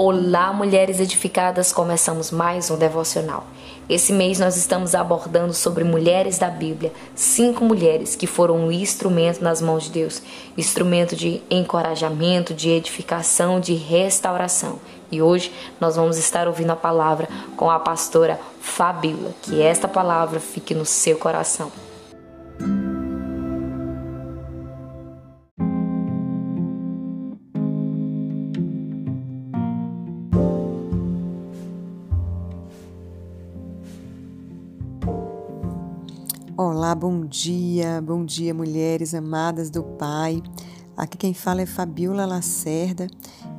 Olá, mulheres edificadas, começamos mais um devocional. Esse mês nós estamos abordando sobre mulheres da Bíblia, cinco mulheres que foram um instrumento nas mãos de Deus, instrumento de encorajamento, de edificação, de restauração. E hoje nós vamos estar ouvindo a palavra com a pastora Fabíola. Que esta palavra fique no seu coração. Olá, bom dia, bom dia, mulheres amadas do Pai. Aqui quem fala é Fabiola Lacerda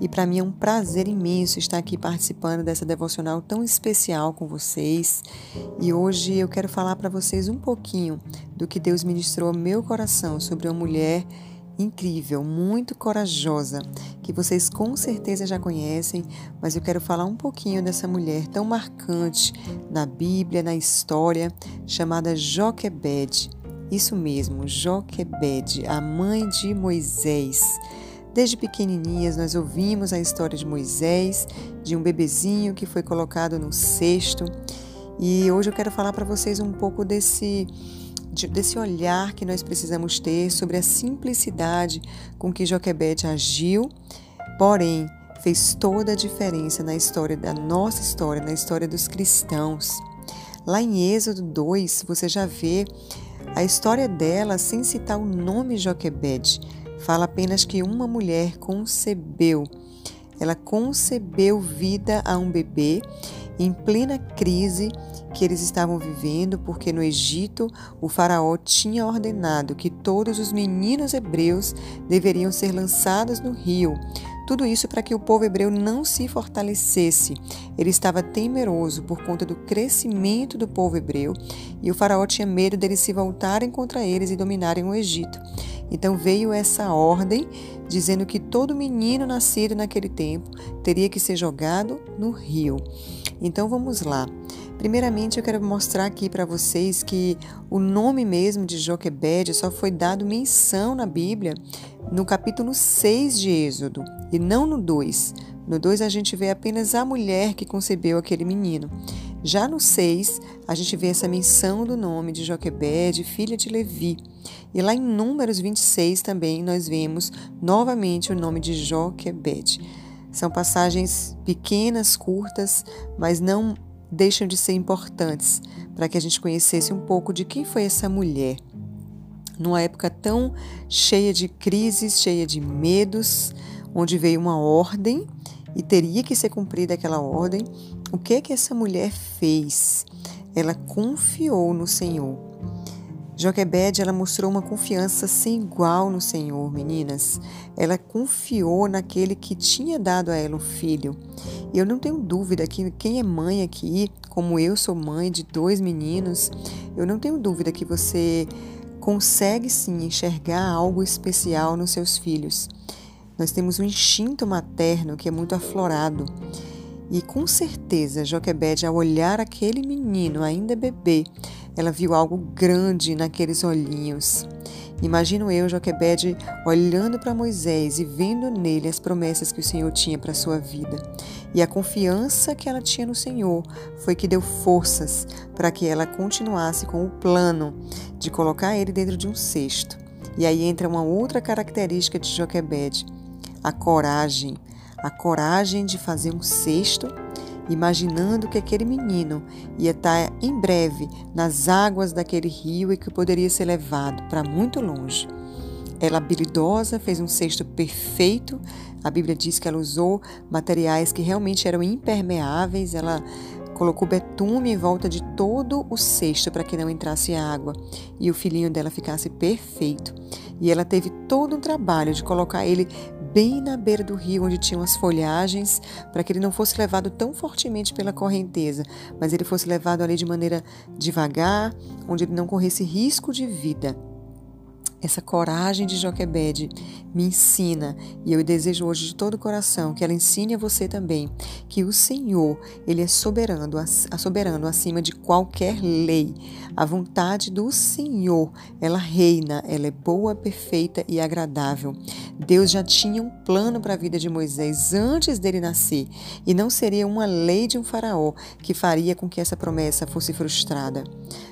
e para mim é um prazer imenso estar aqui participando dessa devocional tão especial com vocês. E hoje eu quero falar para vocês um pouquinho do que Deus ministrou ao meu coração sobre uma mulher incrível, muito corajosa, que vocês com certeza já conhecem, mas eu quero falar um pouquinho dessa mulher tão marcante na Bíblia, na história, chamada Joquebede. Isso mesmo, Joquebede, a mãe de Moisés. Desde pequenininhas nós ouvimos a história de Moisés, de um bebezinho que foi colocado no cesto. E hoje eu quero falar para vocês um pouco desse desse olhar que nós precisamos ter sobre a simplicidade com que Joquebede agiu, porém fez toda a diferença na história da nossa história, na história dos cristãos. Lá em Êxodo 2, você já vê a história dela sem citar o nome Joquebede. Fala apenas que uma mulher concebeu. Ela concebeu vida a um bebê em plena crise que eles estavam vivendo, porque no Egito o Faraó tinha ordenado que todos os meninos hebreus deveriam ser lançados no rio. Tudo isso para que o povo hebreu não se fortalecesse. Ele estava temeroso por conta do crescimento do povo hebreu e o Faraó tinha medo deles se voltarem contra eles e dominarem o Egito. Então veio essa ordem dizendo que todo menino nascido naquele tempo teria que ser jogado no rio. Então vamos lá. Primeiramente, eu quero mostrar aqui para vocês que o nome mesmo de Joquebede só foi dado menção na Bíblia no capítulo 6 de Êxodo e não no 2. No 2 a gente vê apenas a mulher que concebeu aquele menino. Já no 6, a gente vê essa menção do nome de Joquebede, filha de Levi. E lá em Números 26 também nós vemos novamente o nome de Joquebede. São passagens pequenas, curtas, mas não deixam de ser importantes para que a gente conhecesse um pouco de quem foi essa mulher. Numa época tão cheia de crises, cheia de medos, onde veio uma ordem e teria que ser cumprida aquela ordem, o que é que essa mulher fez? Ela confiou no Senhor. Joquebede, ela mostrou uma confiança sem igual no Senhor, meninas. Ela confiou naquele que tinha dado a ela um filho. E eu não tenho dúvida que quem é mãe aqui, como eu sou mãe de dois meninos, eu não tenho dúvida que você consegue sim enxergar algo especial nos seus filhos. Nós temos um instinto materno que é muito aflorado. E com certeza, Joquebede, ao olhar aquele menino ainda bebê, ela viu algo grande naqueles olhinhos. Imagino eu, Joquebede, olhando para Moisés e vendo nele as promessas que o Senhor tinha para sua vida. E a confiança que ela tinha no Senhor foi que deu forças para que ela continuasse com o plano de colocar ele dentro de um cesto. E aí entra uma outra característica de Joquebede, a coragem a coragem de fazer um cesto, imaginando que aquele menino ia estar em breve nas águas daquele rio e que poderia ser levado para muito longe. Ela, habilidosa, fez um cesto perfeito. A Bíblia diz que ela usou materiais que realmente eram impermeáveis. Ela colocou betume em volta de todo o cesto para que não entrasse água e o filhinho dela ficasse perfeito. E ela teve todo um trabalho de colocar ele bem na beira do rio, onde tinham as folhagens, para que ele não fosse levado tão fortemente pela correnteza, mas ele fosse levado ali de maneira devagar, onde ele não corresse risco de vida. Essa coragem de Joquebede me ensina, e eu desejo hoje de todo o coração que ela ensine a você também, que o Senhor, ele é soberano, soberano acima de qualquer lei. A vontade do Senhor, ela reina, ela é boa, perfeita e agradável. Deus já tinha um plano para a vida de Moisés antes dele nascer, e não seria uma lei de um faraó que faria com que essa promessa fosse frustrada.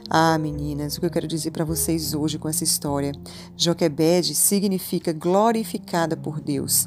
Ah, meninas, o que eu quero dizer para vocês hoje com essa história? Joquebede significa glorificada por Deus.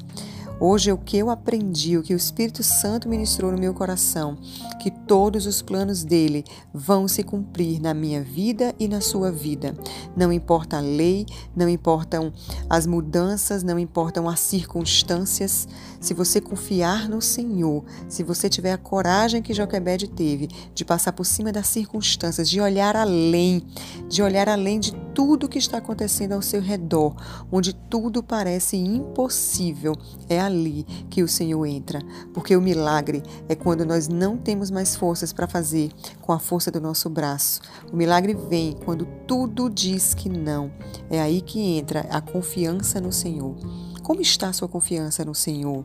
Hoje é o que eu aprendi, o que o Espírito Santo ministrou no meu coração, que todos os planos dele vão se cumprir na minha vida e na sua vida. Não importa a lei, não importam as mudanças, não importam as circunstâncias. Se você confiar no Senhor, se você tiver a coragem que Joquebede teve de passar por cima das circunstâncias, de olhar além, de olhar além de tudo que está acontecendo ao seu redor, onde tudo parece impossível, é ali que o Senhor entra, porque o milagre é quando nós não temos mais forças para fazer com a força do nosso braço. O milagre vem quando tudo diz que não. É aí que entra a confiança no Senhor. Como está a sua confiança no Senhor?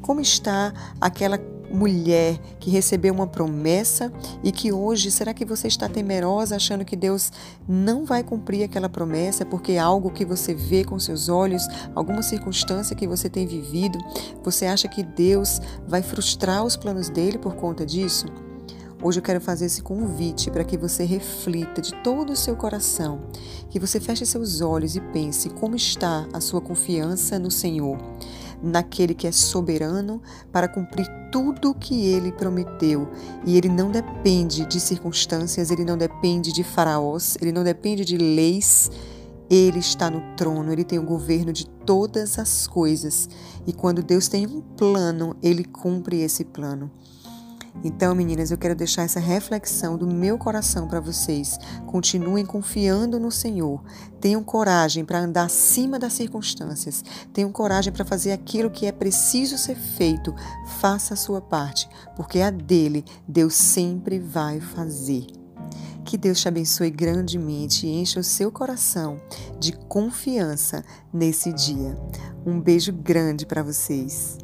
Como está aquela mulher que recebeu uma promessa e que hoje, será que você está temerosa achando que Deus não vai cumprir aquela promessa porque é algo que você vê com seus olhos, alguma circunstância que você tem vivido, você acha que Deus vai frustrar os planos dele por conta disso? Hoje eu quero fazer esse convite para que você reflita de todo o seu coração, que você feche seus olhos e pense como está a sua confiança no Senhor naquele que é soberano para cumprir tudo o que ele prometeu. E ele não depende de circunstâncias, ele não depende de faraós, ele não depende de leis. Ele está no trono, ele tem o governo de todas as coisas. E quando Deus tem um plano, ele cumpre esse plano. Então, meninas, eu quero deixar essa reflexão do meu coração para vocês. Continuem confiando no Senhor. Tenham coragem para andar acima das circunstâncias. Tenham coragem para fazer aquilo que é preciso ser feito. Faça a sua parte, porque a dele Deus sempre vai fazer. Que Deus te abençoe grandemente e encha o seu coração de confiança nesse dia. Um beijo grande para vocês.